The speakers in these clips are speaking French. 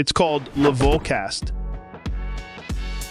It's called Levolcast.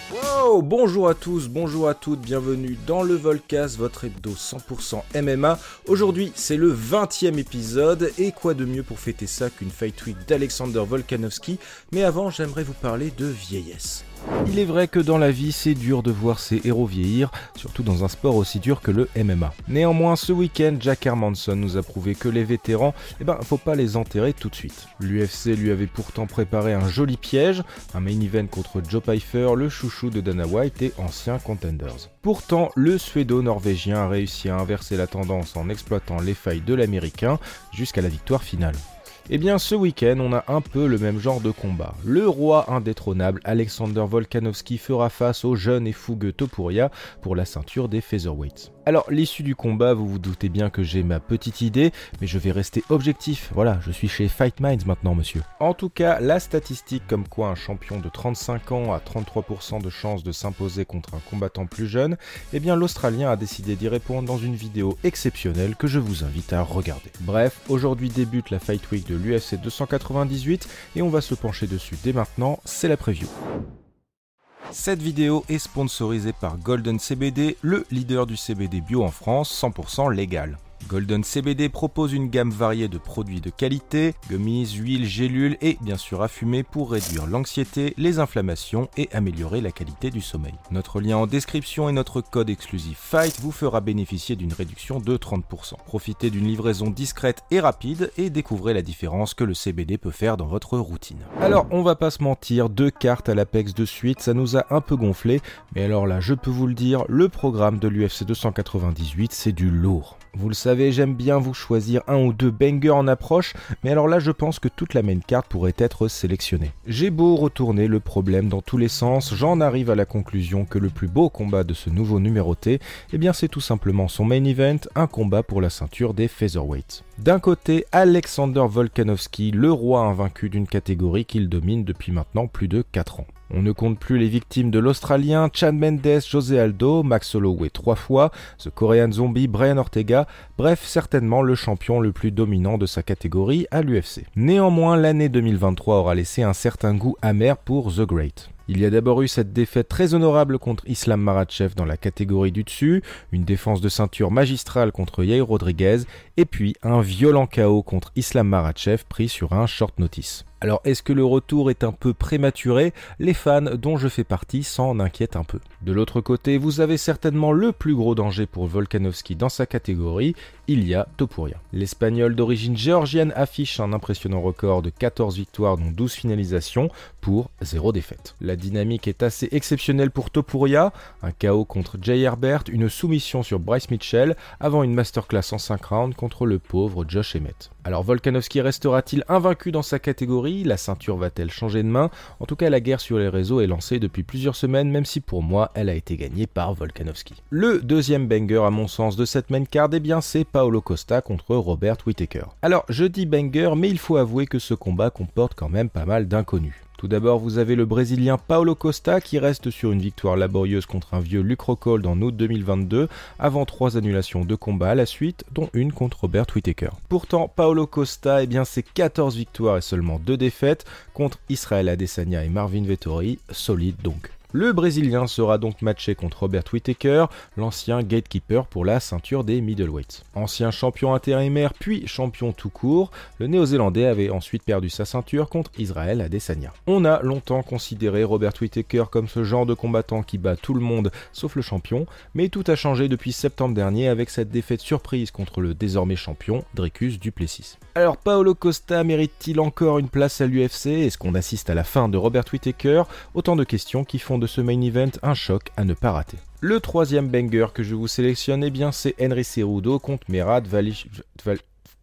Wow, bonjour à tous, bonjour à toutes, bienvenue dans le Volcast, votre hebdo 100% MMA. Aujourd'hui, c'est le 20e épisode, et quoi de mieux pour fêter ça qu'une fight week d'Alexander Volkanovski? Mais avant, j'aimerais vous parler de vieillesse. Il est vrai que dans la vie, c'est dur de voir ses héros vieillir, surtout dans un sport aussi dur que le MMA. Néanmoins, ce week-end, Jack Hermanson nous a prouvé que les vétérans, eh ben, faut pas les enterrer tout de suite. L'UFC lui avait pourtant préparé un joli piège, un main event contre Joe Pfeiffer, le chouchou de Dana White et ancien contenders. Pourtant, le suédo-norvégien a réussi à inverser la tendance en exploitant les failles de l'américain jusqu'à la victoire finale. Eh bien, ce week-end, on a un peu le même genre de combat. Le roi indétrônable Alexander Volkanovski fera face au jeune et fougueux Topuria pour la ceinture des featherweights. Alors, l'issue du combat, vous vous doutez bien que j'ai ma petite idée, mais je vais rester objectif. Voilà, je suis chez Fight Minds maintenant, monsieur. En tout cas, la statistique comme quoi un champion de 35 ans a 33% de chances de s'imposer contre un combattant plus jeune, eh bien, l'Australien a décidé d'y répondre dans une vidéo exceptionnelle que je vous invite à regarder. Bref, aujourd'hui débute la Fight Week de l'UFC 298 et on va se pencher dessus dès maintenant, c'est la preview. Cette vidéo est sponsorisée par Golden CBD, le leader du CBD bio en France, 100% légal. Golden CBD propose une gamme variée de produits de qualité, gummies, huiles, gélules et bien sûr à fumer pour réduire l'anxiété, les inflammations et améliorer la qualité du sommeil. Notre lien en description et notre code exclusif FIGHT vous fera bénéficier d'une réduction de 30%. Profitez d'une livraison discrète et rapide et découvrez la différence que le CBD peut faire dans votre routine. Alors on va pas se mentir, deux cartes à l'Apex de suite, ça nous a un peu gonflé, mais alors là je peux vous le dire, le programme de l'UFC 298 c'est du lourd. Vous le savez, j'aime bien vous choisir un ou deux bangers en approche, mais alors là je pense que toute la main carte pourrait être sélectionnée. J'ai beau retourner le problème dans tous les sens, j'en arrive à la conclusion que le plus beau combat de ce nouveau numéroté, eh bien c'est tout simplement son main event, un combat pour la ceinture des featherweights. D'un côté, Alexander Volkanovski, le roi invaincu d'une catégorie qu'il domine depuis maintenant plus de 4 ans. On ne compte plus les victimes de l'Australien Chad Mendes, José Aldo, Max Holloway trois fois, ce Korean Zombie Brian Ortega, bref certainement le champion le plus dominant de sa catégorie à l'UFC. Néanmoins, l'année 2023 aura laissé un certain goût amer pour The Great. Il y a d'abord eu cette défaite très honorable contre Islam Maratchev dans la catégorie du dessus, une défense de ceinture magistrale contre Yair Rodriguez, et puis un violent chaos contre Islam Maratchev pris sur un short notice. Alors est-ce que le retour est un peu prématuré? Les fans dont je fais partie s'en inquiètent un peu. De l'autre côté, vous avez certainement le plus gros danger pour Volkanovski dans sa catégorie, il y a Topuria. L'Espagnol d'origine géorgienne affiche un impressionnant record de 14 victoires dont 12 finalisations pour 0 défaite. La dynamique est assez exceptionnelle pour Topuria, un KO contre Jay Herbert, une soumission sur Bryce Mitchell avant une masterclass en 5 rounds contre le pauvre Josh Emmett. Alors Volkanovski restera-t-il invaincu dans sa catégorie? La ceinture va-t-elle changer de main? En tout cas, la guerre sur les réseaux est lancée depuis plusieurs semaines, même si pour moi, elle a été gagnée par Volkanovski. Le deuxième banger à mon sens de cette main card, eh bien c'est Paolo Costa contre Robert Whittaker. Alors, je dis banger, mais il faut avouer que ce combat comporte quand même pas mal d'inconnus. Tout d'abord, vous avez le Brésilien Paulo Costa qui reste sur une victoire laborieuse contre un vieux Luc Rockhold en août 2022, avant trois annulations de combat à la suite, dont une contre Robert Whittaker. Pourtant, Paulo Costa, eh bien, c'est 14 victoires et seulement 2 défaites contre Israël Adesanya et Marvin Vettori, solide donc. Le Brésilien sera donc matché contre Robert Whittaker, l'ancien gatekeeper pour la ceinture des middleweights. Ancien champion intérimaire puis champion tout court, le Néo-Zélandais avait ensuite perdu sa ceinture contre Israël Adesanya. On a longtemps considéré Robert Whittaker comme ce genre de combattant qui bat tout le monde sauf le champion, mais tout a changé depuis septembre dernier avec cette défaite surprise contre le désormais champion Dricus Duplessis. Alors Paolo Costa mérite-t-il encore une place à l'UFC Est-ce qu'on assiste à la fin de Robert Whittaker? Autant de questions qui font de ce main event un choc à ne pas rater. Le troisième banger que je vous sélectionne, eh bien, c'est Henry Cerudo contre Merad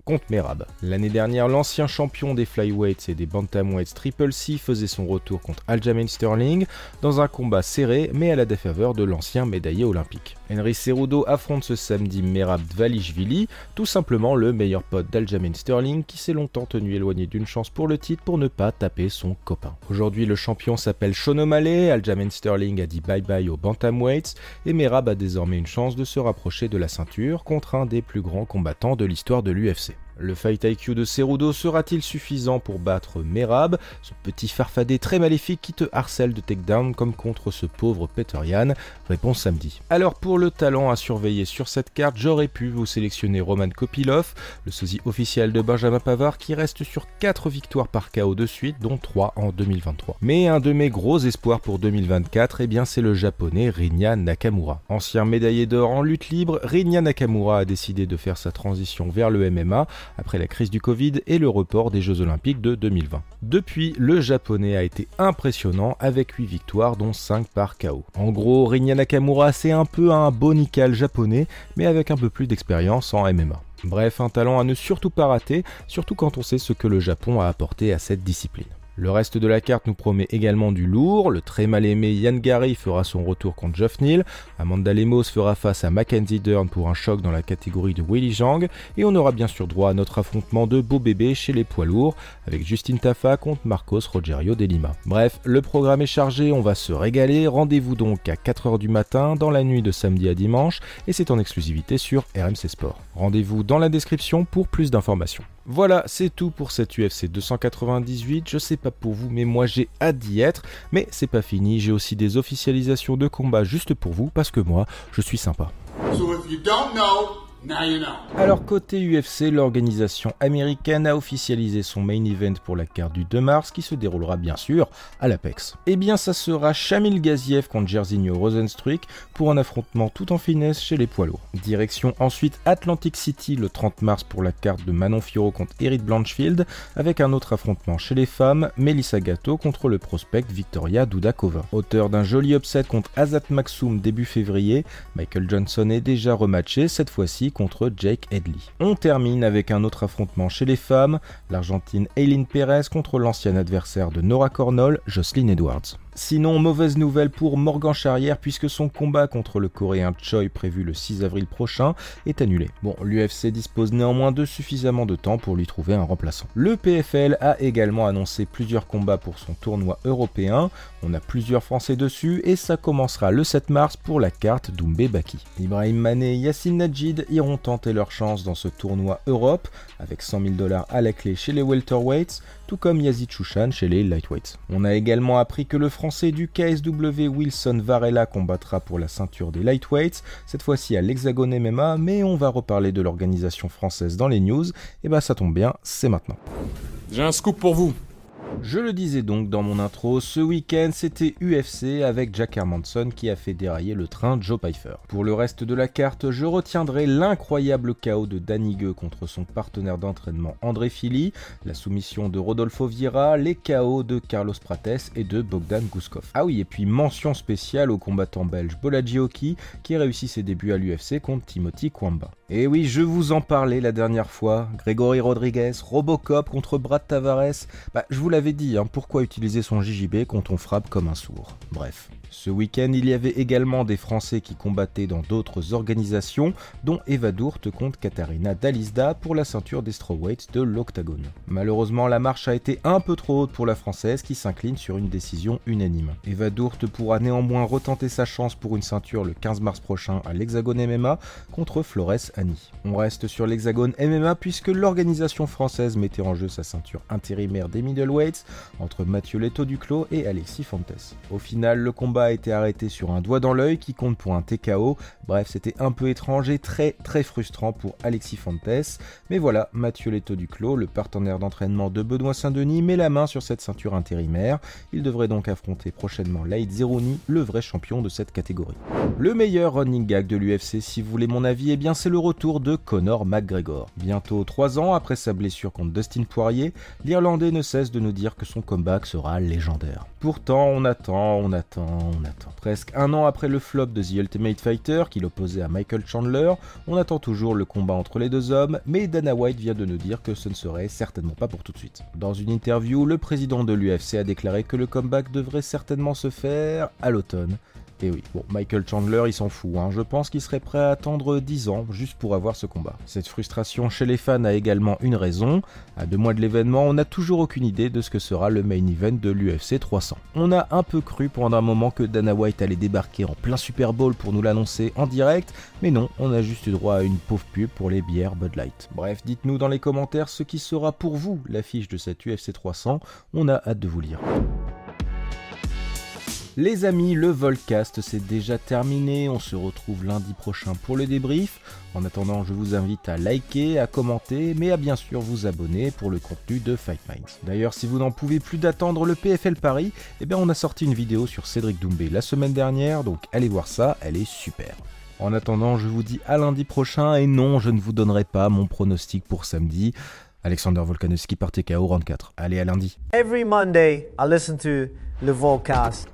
contre Merab. L'année dernière, l'ancien champion des flyweights et des bantamweights Triple C faisait son retour contre Aljamain Sterling dans un combat serré mais à la défaveur de l'ancien médaillé olympique. Henry Cerudo affronte ce samedi Merab Dvalishvili, tout simplement le meilleur pote d'Aljamain Sterling qui s'est longtemps tenu éloigné d'une chance pour le titre pour ne pas taper son copain. Aujourd'hui, le champion s'appelle Sean O'Malley, Sterling a dit bye bye aux bantamweights et Merab a désormais une chance de se rapprocher de la ceinture contre un des plus grands combattants de l'histoire de l'UFC. Le fight IQ de Cerudo sera-t-il suffisant pour battre Merab, ce petit farfadet très maléfique qui te harcèle de takedown comme contre ce pauvre Peter Yan? Réponse samedi. Alors pour le talent à surveiller sur cette carte, j'aurais pu vous sélectionner Roman Kopilov, le sosie officiel de Benjamin Pavard qui reste sur 4 victoires par KO de suite, dont 3 en 2023. Mais un de mes gros espoirs pour 2024, eh bien c'est le japonais Rinya Nakamura. Ancien médaillé d'or en lutte libre, Rinya Nakamura a décidé de faire sa transition vers le MMA après la crise du Covid et le report des Jeux Olympiques de 2020. Depuis, le japonais a été impressionnant avec 8 victoires dont 5 par KO. En gros, Rinya Nakamura c'est un peu un bonical japonais mais avec un peu plus d'expérience en MMA. Bref, un talent à ne surtout pas rater, surtout quand on sait ce que le Japon a apporté à cette discipline. Le reste de la carte nous promet également du lourd. Le très mal aimé Yann Gary fera son retour contre Geoff Neal. Amanda Lemos fera face à Mackenzie Dern pour un choc dans la catégorie de Willy Jang. Et on aura bien sûr droit à notre affrontement de beau bébé chez les poids lourds avec Justine Tafa contre Marcos Rogerio de Lima. Bref, le programme est chargé, on va se régaler. Rendez-vous donc à 4h du matin dans la nuit de samedi à dimanche et c'est en exclusivité sur RMC Sport. Rendez-vous dans la description pour plus d'informations. Voilà, c'est tout pour cette UFC 298. Je sais pas pour vous, mais moi j'ai hâte d'y être. Mais c'est pas fini, j'ai aussi des officialisations de combat juste pour vous parce que moi, je suis sympa. Alors côté UFC, l'organisation américaine a officialisé son main event pour la carte du 2 mars qui se déroulera bien sûr à l'Apex. Eh bien ça sera Shamil Gaziev contre Jairzinho Rosenstruik pour un affrontement tout en finesse chez les poids lourds. Direction ensuite Atlantic City le 30 mars pour la carte de Manon Firo contre Eric Blanchfield avec un autre affrontement chez les femmes, Melissa Gatto contre le prospect Victoria Dudakova. Auteur d'un joli upset contre Azat Maxoum début février, Michael Johnson est déjà rematché cette fois-ci contre Jake Headley. On termine avec un autre affrontement chez les femmes, l'Argentine Aileen Perez contre l'ancien adversaire de Nora Cornell, Jocelyn Edwards. Sinon, mauvaise nouvelle pour Morgan Charrière puisque son combat contre le coréen Choi prévu le 6 avril prochain est annulé. Bon, l'UFC dispose néanmoins de suffisamment de temps pour lui trouver un remplaçant. Le PFL a également annoncé plusieurs combats pour son tournoi européen. On a plusieurs Français dessus et ça commencera le 7 mars pour la carte Doumbé Baki. Ibrahim Mané et Yassine Najid iront tenter leur chance dans ce tournoi Europe avec 100 000 dollars à la clé chez les welterweights, tout comme Yazid Chouchan chez les lightweights. On a également appris que le français du KSW Wilson Varela combattra pour la ceinture des lightweights, cette fois-ci à l'Hexagone MMA, mais on va reparler de l'organisation française dans les news, et bah ça tombe bien, c'est maintenant. J'ai un scoop pour vous. Je le disais donc dans mon intro, ce week-end c'était UFC avec Jack Hermanson qui a fait dérailler le train Joe Pfeiffer. Pour le reste de la carte, je retiendrai l'incroyable chaos de Danny contre son partenaire d'entraînement André Fili, la soumission de Rodolfo Vieira, les chaos de Carlos Prates et de Bogdan Guskov. Ah oui, et puis mention spéciale au combattant belge Bolagioki qui réussit ses débuts à l'UFC contre Timothy Kwamba. Et oui, je vous en parlais la dernière fois, Grégory Rodriguez, Robocop contre Brad Tavares, bah je vous l'avais dit, hein, pourquoi utiliser son JJB quand on frappe comme un sourd? Bref. Ce week-end, il y avait également des Français qui combattaient dans d'autres organisations, dont Eva Dourte contre Katharina Dalisda pour la ceinture des strawweights de l'Octagone. Malheureusement, la marche a été un peu trop haute pour la Française qui s'incline sur une décision unanime. Eva Dourte pourra néanmoins retenter sa chance pour une ceinture le 15 mars prochain à l'Hexagone MMA contre Flores On reste sur l'Hexagone MMA puisque l'organisation française mettait en jeu sa ceinture intérimaire des middleweights entre Mathieu Leto Duclos et Alexis Fontes. Au final, le combat a été arrêté sur un doigt dans l'œil qui compte pour un TKO. Bref, c'était un peu étrange et très très frustrant pour Alexis Fontes. Mais voilà, Mathieu Leto Duclos, le partenaire d'entraînement de Benoît Saint-Denis, met la main sur cette ceinture intérimaire. Il devrait donc affronter prochainement Laïd Zeroni, le vrai champion de cette catégorie. Le meilleur running gag de l'UFC, si vous voulez mon avis, eh bien c'est le retour de Conor McGregor. Bientôt 3 ans après sa blessure contre Dustin Poirier, l'Irlandais ne cesse de nous dire que son comeback sera légendaire. Pourtant, on attend, on attend, on attend. Presque un an après le flop de The Ultimate Fighter, qui l'opposait à Michael Chandler, on attend toujours le combat entre les deux hommes, mais Dana White vient de nous dire que ce ne serait certainement pas pour tout de suite. Dans une interview, le président de l'UFC a déclaré que le comeback devrait certainement se faire à l'automne Et oui, bon, Michael Chandler, il s'en fout, hein. je pense qu'il serait prêt à attendre 10 ans juste pour avoir ce combat. Cette frustration chez les fans a également une raison. À deux mois de l'événement, on n'a toujours aucune idée de ce que sera le main event de l'UFC 300. On a un peu cru pendant un moment que Dana White allait débarquer en plein Super Bowl pour nous l'annoncer en direct, mais non, on a juste eu droit à une pauvre pub pour les bières Bud Light. Bref, dites-nous dans les commentaires ce qui sera pour vous l'affiche de cette UFC 300, on a hâte de vous lire. Les amis, le Volcast c'est déjà terminé, on se retrouve lundi prochain pour le débrief. En attendant, je vous invite à liker, à commenter, mais à bien sûr vous abonner pour le contenu de Fight Minds. D'ailleurs, si vous n'en pouvez plus d'attendre le PFL Paris, eh bien on a sorti une vidéo sur Cédric Doumbé la semaine dernière, donc allez voir ça, elle est super. En attendant, je vous dis à lundi prochain, et non, je ne vous donnerai pas mon pronostic pour samedi. Alexander Volkanovski par TKO round 4. Allez, à lundi. Every Monday, I listen to the Volcast.